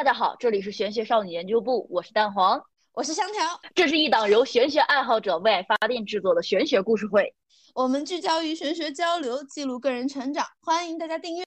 大家好，这里是玄学少女研究部，我是蛋黄，我是香条。这是一档由玄学爱好者为爱发电制作的玄学故事会，我们聚焦于玄学交流，记录个人成长，欢迎大家订阅。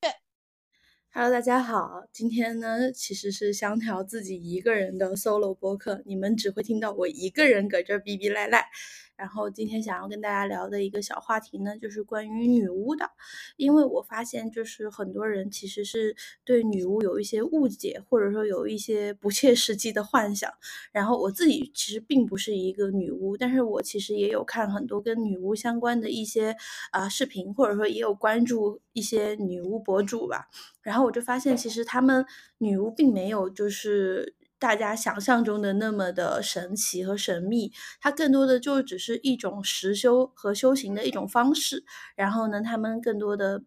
Hello，大家好，今天呢其实是香条自己一个人的 solo 播客，你们只会听到我一个人搁这逼逼赖赖。然后今天想要跟大家聊的一个小话题呢，就是关于女巫的，因为我发现就是很多人其实是对女巫有一些误解，或者说有一些不切实际的幻想。然后我自己其实并不是一个女巫，但是我其实也有看很多跟女巫相关的一些啊视频，或者说也有关注一些女巫博主吧。然后我就发现，其实他们女巫并没有就是。大家想象中的那么的神奇和神秘，它更多的就只是一种实修和修行的一种方式。然后呢，他们更多的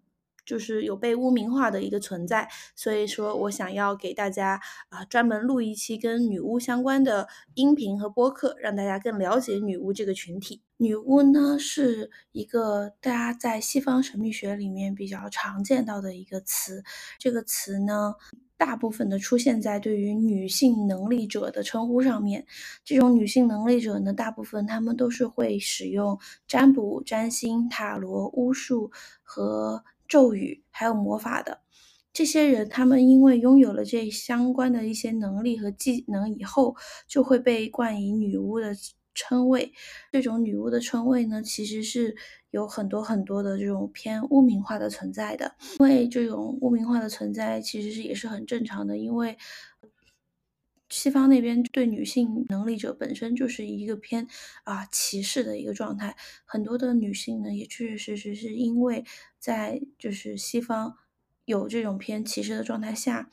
就是有被污名化的一个存在。所以说我想要给大家啊专门录一期跟女巫相关的音频和播客，让大家更了解女巫这个群体。女巫呢是一个大家在西方神秘学里面比较常见到的一个词，这个词呢。大部分的出现在对于女性能力者的称呼上面，这种女性能力者呢，大部分他们都是会使用占卜、占星、塔罗、巫术和咒语，还有魔法的。这些人，他们因为拥有了这相关的一些能力和技能以后，就会被冠以女巫的。称谓，这种女巫的称谓呢，其实是有很多很多的这种偏污名化的存在的。因为这种污名化的存在，其实是也是很正常的。因为西方那边对女性能力者本身就是一个偏啊歧视的一个状态，很多的女性呢，也确确实实是因为在就是西方有这种偏歧视的状态下。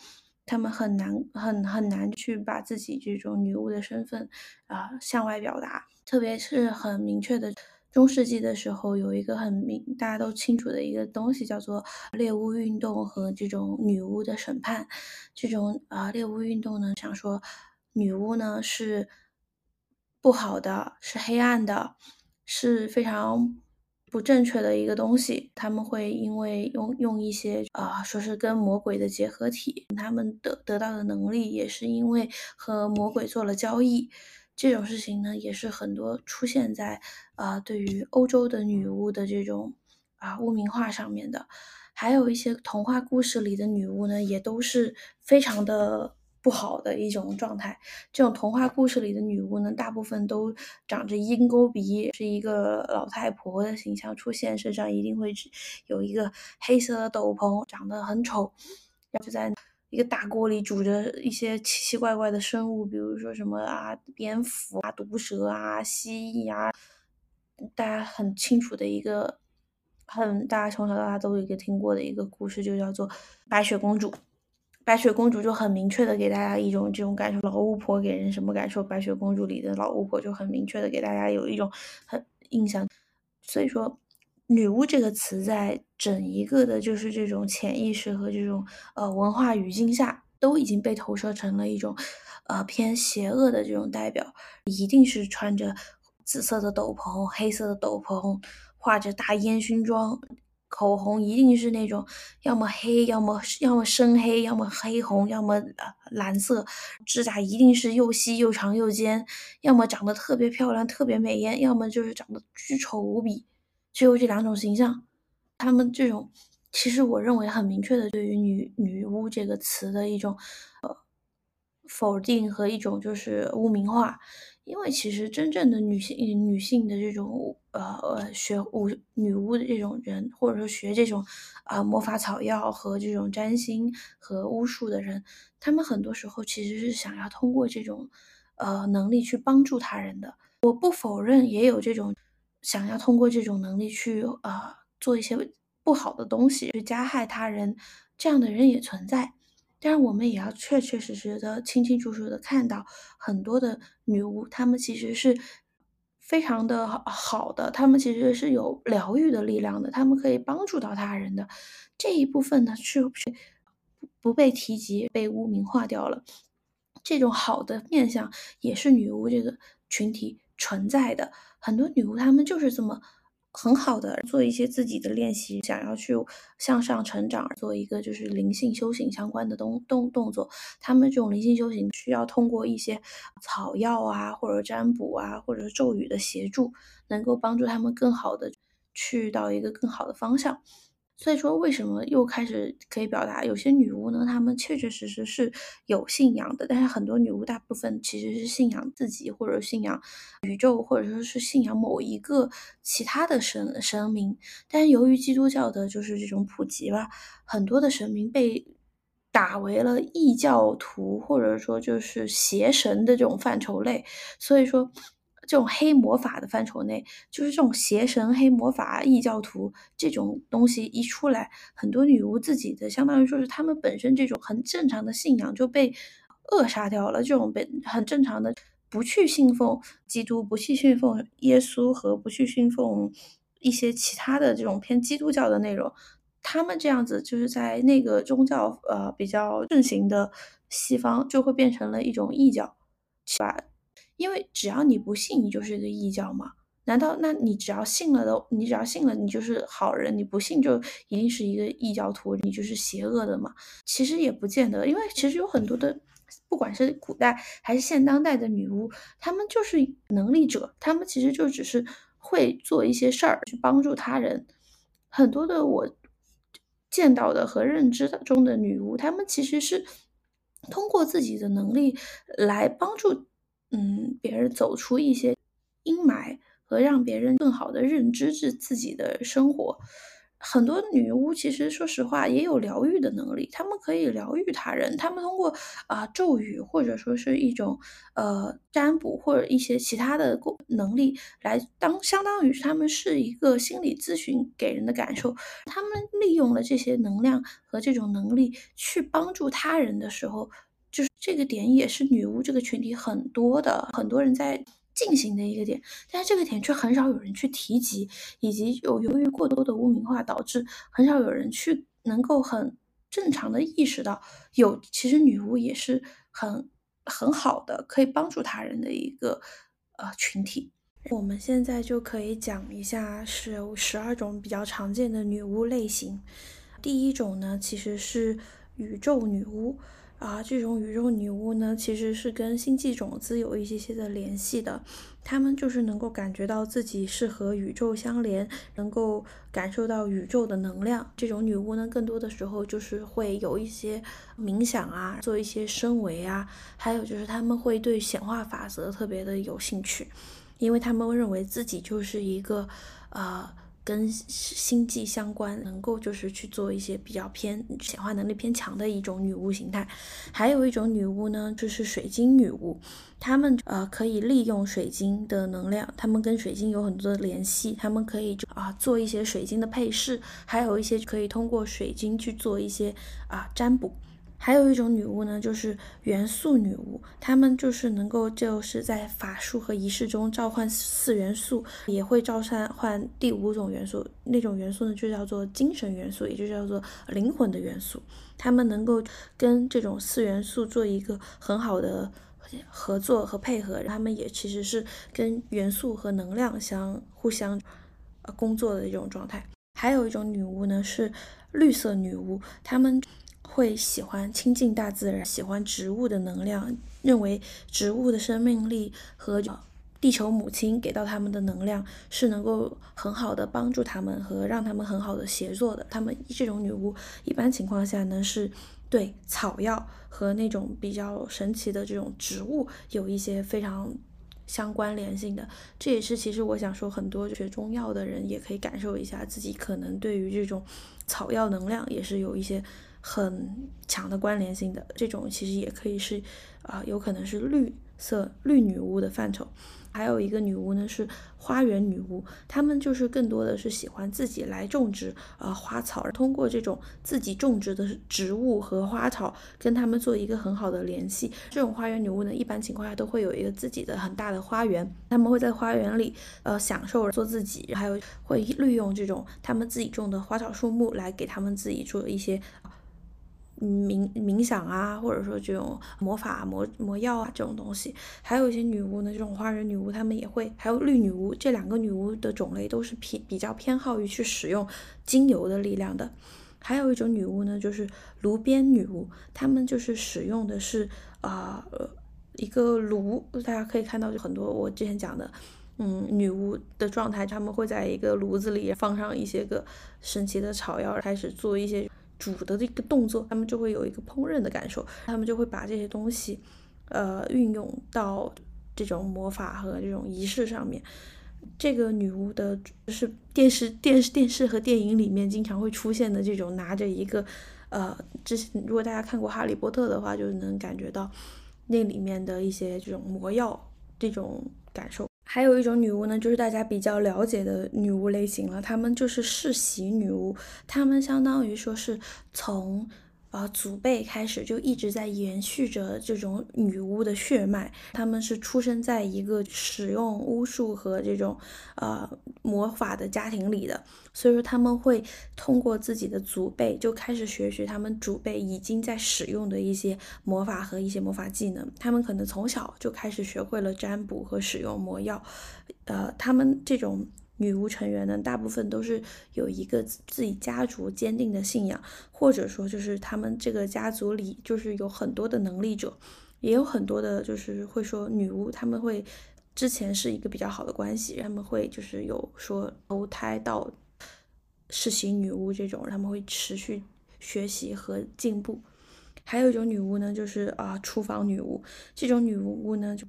他们很难很很难去把自己这种女巫的身份啊向外表达，特别是很明确的中世纪的时候，有一个很明大家都清楚的一个东西叫做猎巫运动和这种女巫的审判。这种啊猎巫运动呢，想说女巫呢是不好的，是黑暗的，是非常。不正确的一个东西，他们会因为用用一些啊，说是跟魔鬼的结合体，他们得得到的能力也是因为和魔鬼做了交易，这种事情呢，也是很多出现在啊，对于欧洲的女巫的这种啊污名化上面的，还有一些童话故事里的女巫呢，也都是非常的。不好的一种状态。这种童话故事里的女巫呢，大部分都长着鹰钩鼻，是一个老太婆的形象出现，身上一定会有一个黑色的斗篷，长得很丑，然后就在一个大锅里煮着一些奇奇怪怪的生物，比如说什么啊，蝙蝠啊，毒蛇啊，蜥蜴啊，大家很清楚的一个，很大家从小到大都有一个听过的一个故事，就叫做白雪公主。白雪公主就很明确的给大家一种这种感受，老巫婆给人什么感受？白雪公主里的老巫婆就很明确的给大家有一种很印象。所以说，女巫这个词在整一个的就是这种潜意识和这种呃文化语境下，都已经被投射成了一种呃偏邪恶的这种代表，一定是穿着紫色的斗篷、黑色的斗篷，画着大烟熏妆。口红一定是那种要么黑，要么要么深黑，要么黑红，要么蓝色。指甲一定是又细又长又尖，要么长得特别漂亮、特别美艳，要么就是长得巨丑无比。只有这两种形象。他们这种，其实我认为很明确的对于女女巫这个词的一种呃否定和一种就是污名化。因为其实真正的女性女性的这种呃呃学巫女巫的这种人，或者说学这种啊魔法草药和这种占星和巫术的人，他们很多时候其实是想要通过这种呃能力去帮助他人的。我不否认也有这种想要通过这种能力去啊做一些不好的东西，去加害他人，这样的人也存在。但是我们也要确确实实的、清清楚楚的看到，很多的女巫，她们其实是非常的好的，她们其实是有疗愈的力量的，她们可以帮助到他人的这一部分呢，是不是不被提及、被污名化掉了？这种好的面相也是女巫这个群体存在的，很多女巫她们就是这么很好的做一些自己的练习，想要去向上成长，做一个就是灵性修行相关的动动动作。他们这种灵性修行需要通过一些草药啊，或者占卜啊，或者咒语的协助，能够帮助他们更好的去到一个更好的方向。所以说，为什么又开始可以表达有些女巫呢？她们确确实实是有信仰的，但是很多女巫大部分其实是信仰自己，或者信仰宇宙，或者说是信仰某一个其他的神神明。但是由于基督教的就是这种普及吧，很多的神明被打为了异教徒，或者说就是邪神的这种范畴类，所以说。这种黑魔法的范畴内，就是这种邪神、黑魔法、异教徒这种东西一出来，很多女巫自己的，相当于说是他们本身这种很正常的信仰就被扼杀掉了。这种本很正常的，不去信奉基督，不去信奉耶稣和不去信奉一些其他的这种偏基督教的内容，他们这样子就是在那个宗教呃比较盛行的西方，就会变成了一种异教，把。因为只要你不信，你就是一个异教嘛？难道那你只要信了的，你只要信了，你就是好人？你不信就一定是一个异教徒，你就是邪恶的嘛？其实也不见得，因为其实有很多的，不管是古代还是现当代的女巫，她们就是能力者，她们其实就只是会做一些事儿去帮助他人。很多的我见到的和认知中的女巫，她们其实是通过自己的能力来帮助。嗯，别人走出一些阴霾和让别人更好的认知自自己的生活。很多女巫其实说实话也有疗愈的能力，她们可以疗愈他人。她们通过啊咒语或者说是一种呃占卜或者一些其他的能力来当相当于他们是一个心理咨询给人的感受。他们利用了这些能量和这种能力去帮助他人的时候。就是这个点也是女巫这个群体很多的很多人在进行的一个点，但是这个点却很少有人去提及，以及有由于过多的污名化导致很少有人去能够很正常的意识到，有其实女巫也是很很好的可以帮助他人的一个呃群体。我们现在就可以讲一下是有十二种比较常见的女巫类型。第一种呢，其实是宇宙女巫。啊，这种宇宙女巫呢，其实是跟星际种子有一些些的联系的。她们就是能够感觉到自己是和宇宙相连，能够感受到宇宙的能量。这种女巫呢，更多的时候就是会有一些冥想啊，做一些升维啊，还有就是他们会对显化法则特别的有兴趣，因为他们认为自己就是一个，呃。跟星际相关，能够就是去做一些比较偏显化能力偏强的一种女巫形态。还有一种女巫呢，就是水晶女巫，她们呃可以利用水晶的能量，她们跟水晶有很多的联系，她们可以啊做一些水晶的配饰，还有一些可以通过水晶去做一些啊占卜。还有一种女巫呢，就是元素女巫，她们就是能够就是在法术和仪式中召唤四元素，也会召唤第五种元素，那种元素呢就叫做精神元素，也就叫做灵魂的元素。她们能够跟这种四元素做一个很好的合作和配合，她们也其实是跟元素和能量相互相呃工作的一种状态。还有一种女巫呢是绿色女巫，她们。会喜欢亲近大自然，喜欢植物的能量，认为植物的生命力和地球母亲给到他们的能量是能够很好的帮助他们和让他们很好的协作的。他们这种女巫一般情况下呢，是对草药和那种比较神奇的这种植物有一些非常相关联性的。这也是其实我想说，很多学中药的人也可以感受一下自己可能对于这种草药能量也是有一些。很强的关联性的这种，其实也可以是，啊，有可能是绿色绿女巫的范畴。还有一个女巫呢是花园女巫，她们就是更多的是喜欢自己来种植啊花草，而通过这种自己种植的植物和花草跟他们做一个很好的联系。这种花园女巫呢，一般情况下都会有一个自己的很大的花园，她们会在花园里呃享受做自己，还有会利用这种她们自己种的花草树木来给他们自己做一些。冥冥想啊，或者说这种魔法魔魔药啊这种东西，还有一些女巫呢，这种花人女巫，她们也会，还有绿女巫，这两个女巫的种类都是偏比较偏好于去使用精油的力量的。还有一种女巫呢，就是炉边女巫，她们就是使用的是啊一个炉，大家可以看到就很多我之前讲的，嗯，女巫的状态，她们会在一个炉子里放上一些个神奇的草药，开始做一些。煮的这个动作，他们就会有一个烹饪的感受，他们就会把这些东西，呃，运用到这种魔法和这种仪式上面。这个女巫的，是电视、电视、电视和电影里面经常会出现的这种拿着一个，呃，之前如果大家看过《哈利波特》的话，就能感觉到那里面的一些这种魔药这种感受。还有一种女巫呢，就是大家比较了解的女巫类型了，她们就是世袭女巫，她们相当于说是从。啊，祖辈开始就一直在延续着这种女巫的血脉，他们是出生在一个使用巫术和这种呃魔法的家庭里的，所以说他们会通过自己的祖辈就开始学习他们祖辈已经在使用的一些魔法和一些魔法技能，他们可能从小就开始学会了占卜和使用魔药，呃，他们这种。女巫成员呢，大部分都是有一个自己家族坚定的信仰，或者说就是他们这个家族里就是有很多的能力者，也有很多的，就是会说女巫，他们会之前是一个比较好的关系，他们会就是有说投胎到世袭女巫这种，他们会持续学习和进步。还有一种女巫呢，就是啊厨房女巫，这种女巫呢就。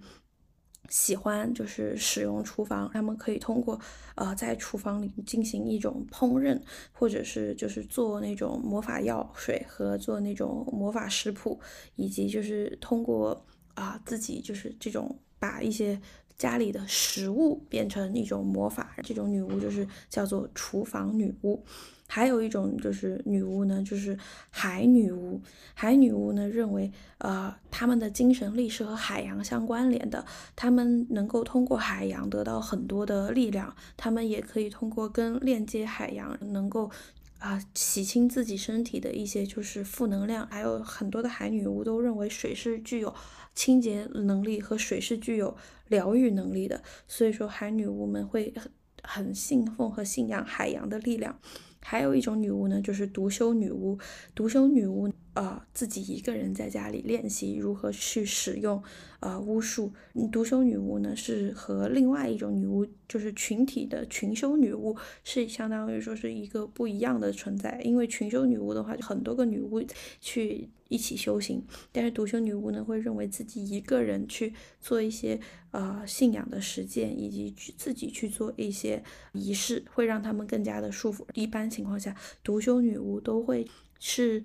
喜欢就是使用厨房，他们可以通过呃在厨房里进行一种烹饪，或者是就是做那种魔法药水和做那种魔法食谱，以及就是通过啊自己就是这种把一些家里的食物变成一种魔法，这种女巫就是叫做厨房女巫。还有一种就是女巫呢，就是海女巫。海女巫呢认为，呃，他们的精神力是和海洋相关联的，他们能够通过海洋得到很多的力量，他们也可以通过跟链接海洋，能够啊洗清自己身体的一些就是负能量。还有很多的海女巫都认为水是具有清洁能力和水是具有疗愈能力的，所以说海女巫们会很很信奉和信仰海洋的力量。还有一种女巫呢，就是独修女巫。独修女巫，呃，自己一个人在家里练习如何去使用，呃，巫术。独修女巫呢，是和另外一种女巫，就是群体的群修女巫，是相当于说是一个不一样的存在。因为群修女巫的话，就很多个女巫去。一起修行，但是独修女巫呢会认为自己一个人去做一些呃信仰的实践，以及去自己去做一些仪式，会让他们更加的舒服。一般情况下，独修女巫都会是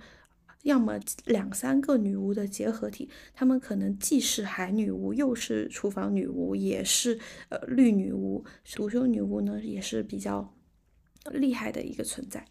要么两三个女巫的结合体，她们可能既是海女巫，又是厨房女巫，也是呃绿女巫。独修女巫呢也是比较厉害的一个存在。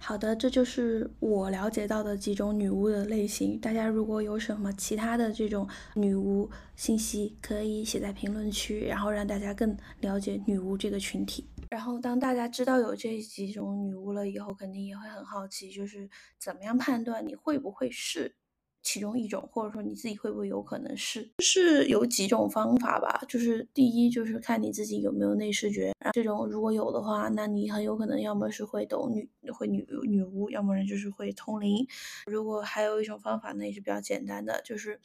好的，这就是我了解到的几种女巫的类型。大家如果有什么其他的这种女巫信息，可以写在评论区，然后让大家更了解女巫这个群体。然后当大家知道有这几种女巫了以后，肯定也会很好奇，就是怎么样判断你会不会是。其中一种，或者说你自己会不会有可能是，是有几种方法吧。就是第一，就是看你自己有没有内视觉，这种如果有的话，那你很有可能要么是会懂女，会女女巫，要么人就是会通灵。如果还有一种方法呢，也是比较简单的，就是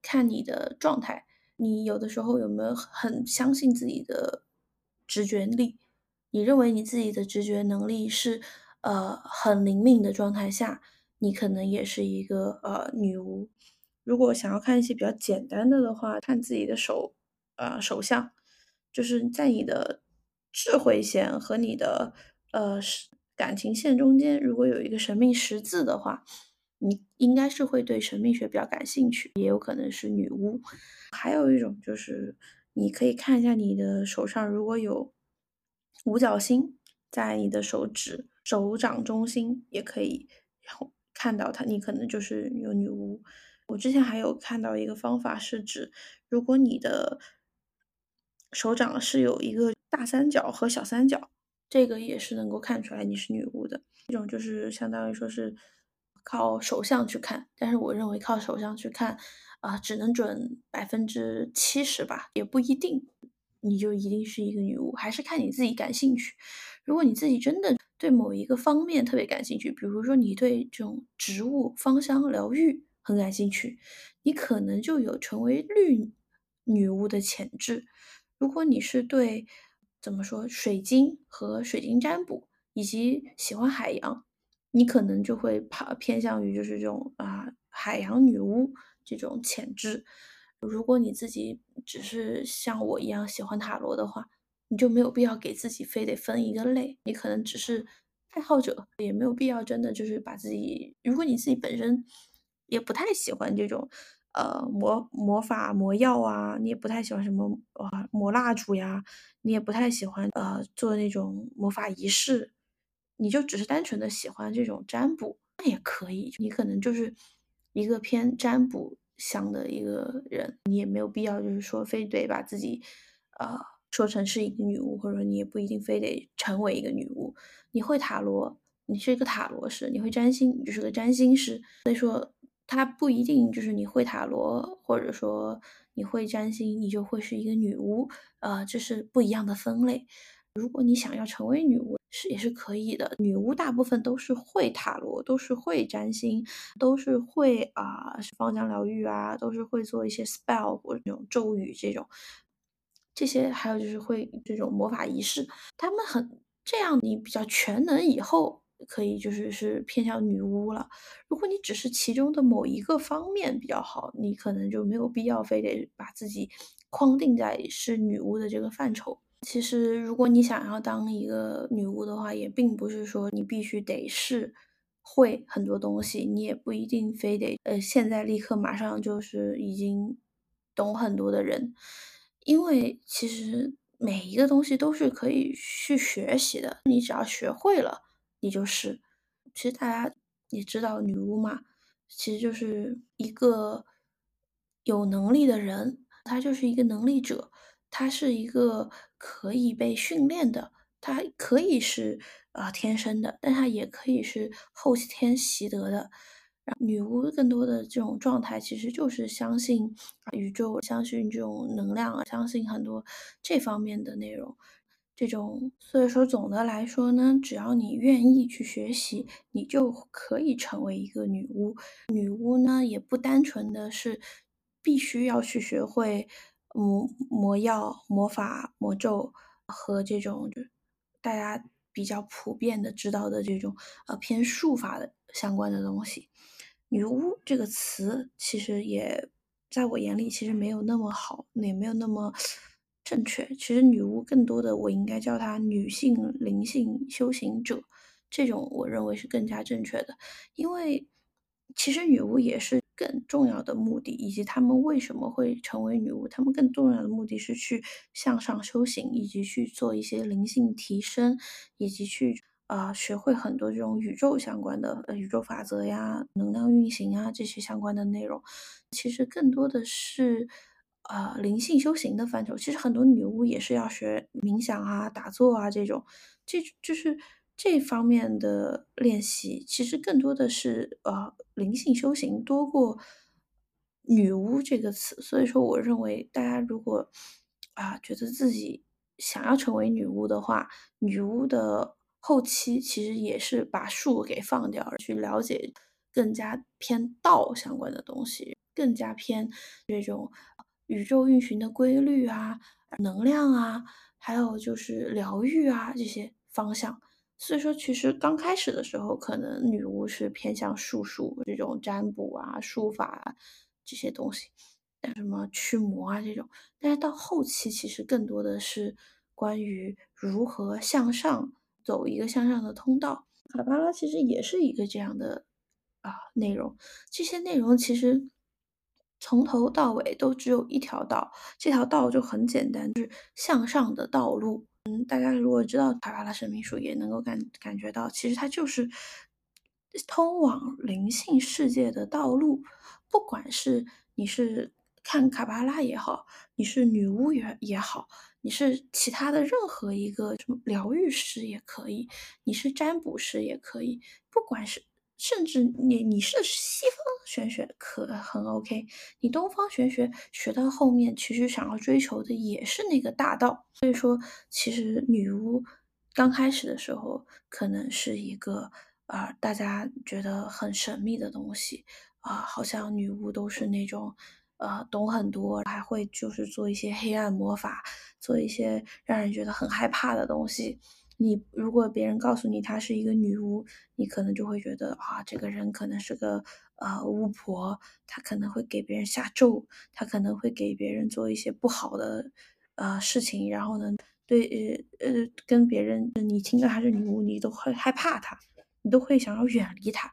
看你的状态，你有的时候有没有很相信自己的直觉力，你认为你自己的直觉能力是呃很灵敏的状态下。你可能也是一个呃女巫。如果想要看一些比较简单的的话，看自己的手，呃手相，就是在你的智慧线和你的呃感情线中间，如果有一个神秘十字的话，你应该是会对神秘学比较感兴趣，也有可能是女巫。还有一种就是你可以看一下你的手上如果有五角星在你的手指手掌中心，也可以然后。看到它，你可能就是有女巫。我之前还有看到一个方法，是指如果你的手掌是有一个大三角和小三角，这个也是能够看出来你是女巫的。这种就是相当于说是靠手相去看，但是我认为靠手相去看，啊，只能准百分之七十吧，也不一定，你就一定是一个女巫，还是看你自己感兴趣。如果你自己真的对某一个方面特别感兴趣，比如说你对这种植物芳香疗愈很感兴趣，你可能就有成为绿女巫的潜质。如果你是对怎么说水晶和水晶占卜，以及喜欢海洋。你可能就会怕偏向于就是这种啊海洋女巫这种潜质。如果你自己只是像我一样喜欢塔罗的话，你就没有必要给自己非得分一个类。你可能只是爱好者，也没有必要真的就是把自己。如果你自己本身也不太喜欢这种呃魔魔法魔药啊，你也不太喜欢什么啊魔蜡烛呀，你也不太喜欢呃做那种魔法仪式。你就只是单纯的喜欢这种占卜，那也可以。你可能就是一个偏占卜想的一个人，你也没有必要就是说非得把自己，呃，说成是一个女巫，或者说你也不一定非得成为一个女巫。你会塔罗，你是一个塔罗师；你会占星，你就是个占星师。所以说，它不一定就是你会塔罗，或者说你会占星，你就会是一个女巫。呃，这是不一样的分类。如果你想要成为女巫，是也是可以的。女巫大部分都是会塔罗，都是会占星，都是会啊芳香疗愈啊，都是会做一些 spell 或者那种咒语这种。这些还有就是会这种魔法仪式，他们很这样。你比较全能以后，可以就是是偏向女巫了。如果你只是其中的某一个方面比较好，你可能就没有必要非得把自己框定在是女巫的这个范畴。其实，如果你想要当一个女巫的话，也并不是说你必须得是会很多东西，你也不一定非得呃现在立刻马上就是已经懂很多的人，因为其实每一个东西都是可以去学习的，你只要学会了，你就是。其实大家也知道，女巫嘛，其实就是一个有能力的人，她就是一个能力者。它是一个可以被训练的，它可以是啊天生的，但它也可以是后天习得的。女巫更多的这种状态，其实就是相信宇宙，相信这种能量啊，相信很多这方面的内容。这种，所以说总的来说呢，只要你愿意去学习，你就可以成为一个女巫。女巫呢，也不单纯的是必须要去学会。魔魔药、魔法、魔咒和这种大家比较普遍的知道的这种呃偏术法的相关的东西，女巫这个词其实也在我眼里其实没有那么好，也没有那么正确。其实女巫更多的我应该叫她女性灵性修行者，这种我认为是更加正确的，因为其实女巫也是。更重要的目的，以及他们为什么会成为女巫，他们更重要的目的是去向上修行，以及去做一些灵性提升，以及去啊学会很多这种宇宙相关的呃宇宙法则呀、能量运行啊这些相关的内容。其实更多的是啊灵性修行的范畴。其实很多女巫也是要学冥想啊、打坐啊这种，这就是。这方面的练习其实更多的是呃灵性修行多过女巫这个词，所以说我认为大家如果啊觉得自己想要成为女巫的话，女巫的后期其实也是把术给放掉，去了解更加偏道相关的东西，更加偏这种宇宙运行的规律啊、能量啊，还有就是疗愈啊这些方向。所以说，其实刚开始的时候，可能女巫是偏向术数这种占卜啊、术法啊这些东西，像什么驱魔啊这种。但是到后期，其实更多的是关于如何向上走一个向上的通道。卡巴拉其实也是一个这样的啊内容。这些内容其实从头到尾都只有一条道，这条道就很简单，就是向上的道路。嗯，大家如果知道卡巴拉神秘术，也能够感感觉到，其实它就是通往灵性世界的道路。不管是你是看卡巴拉也好，你是女巫也也好，你是其他的任何一个什么疗愈师也可以，你是占卜师也可以，不管是甚至你你是西方玄学可很 OK，你东方玄学学到后面，其实想要追求的也是那个大道。所以说，其实女巫刚开始的时候，可能是一个啊，大家觉得很神秘的东西啊，好像女巫都是那种呃懂很多，还会就是做一些黑暗魔法，做一些让人觉得很害怕的东西。你如果别人告诉你她是一个女巫，你可能就会觉得啊，这个人可能是个呃巫婆，她可能会给别人下咒，她可能会给别人做一些不好的呃事情，然后呢，对呃呃跟别人你听到她是女巫，你都会害怕她，你都会想要远离她。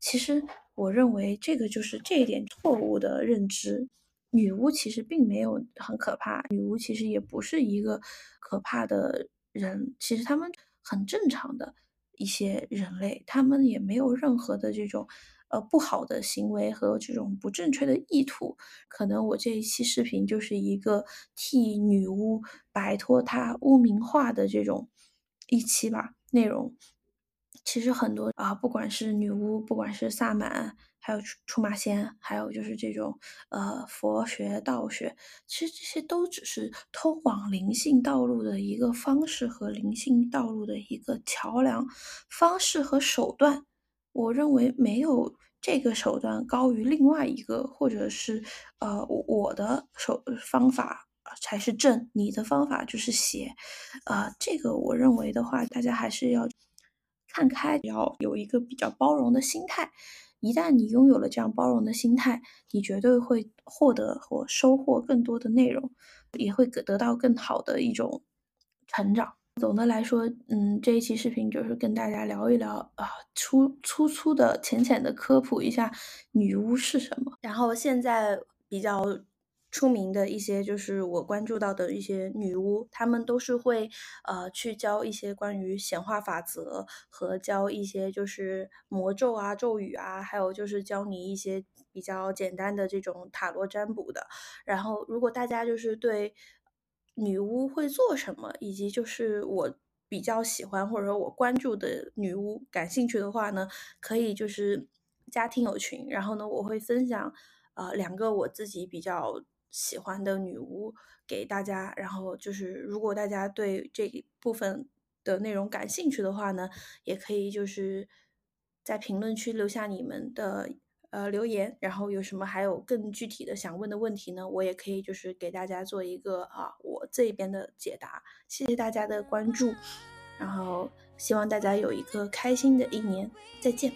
其实我认为这个就是这一点错误的认知，女巫其实并没有很可怕，女巫其实也不是一个可怕的。人其实他们很正常的一些人类，他们也没有任何的这种呃不好的行为和这种不正确的意图。可能我这一期视频就是一个替女巫摆脱她污名化的这种一期吧，内容。其实很多啊，不管是女巫，不管是萨满。还有出出马仙，还有就是这种呃佛学、道学，其实这些都只是通往灵性道路的一个方式和灵性道路的一个桥梁方式和手段。我认为没有这个手段高于另外一个，或者是呃我的手方法才是正，你的方法就是邪。啊，这个我认为的话，大家还是要看开，要有一个比较包容的心态。一旦你拥有了这样包容的心态，你绝对会获得或收获更多的内容，也会得到更好的一种成长。总的来说，嗯，这一期视频就是跟大家聊一聊啊，粗粗粗的、浅浅的科普一下女巫是什么。然后现在比较。出名的一些就是我关注到的一些女巫，她们都是会呃去教一些关于显化法则和教一些就是魔咒啊、咒语啊，还有就是教你一些比较简单的这种塔罗占卜的。然后，如果大家就是对女巫会做什么，以及就是我比较喜欢或者说我关注的女巫感兴趣的话呢，可以就是加听友群，然后呢，我会分享呃两个我自己比较。喜欢的女巫给大家，然后就是如果大家对这一部分的内容感兴趣的话呢，也可以就是在评论区留下你们的呃留言，然后有什么还有更具体的想问的问题呢，我也可以就是给大家做一个啊我这边的解答。谢谢大家的关注，然后希望大家有一个开心的一年，再见。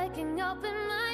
Waking up in my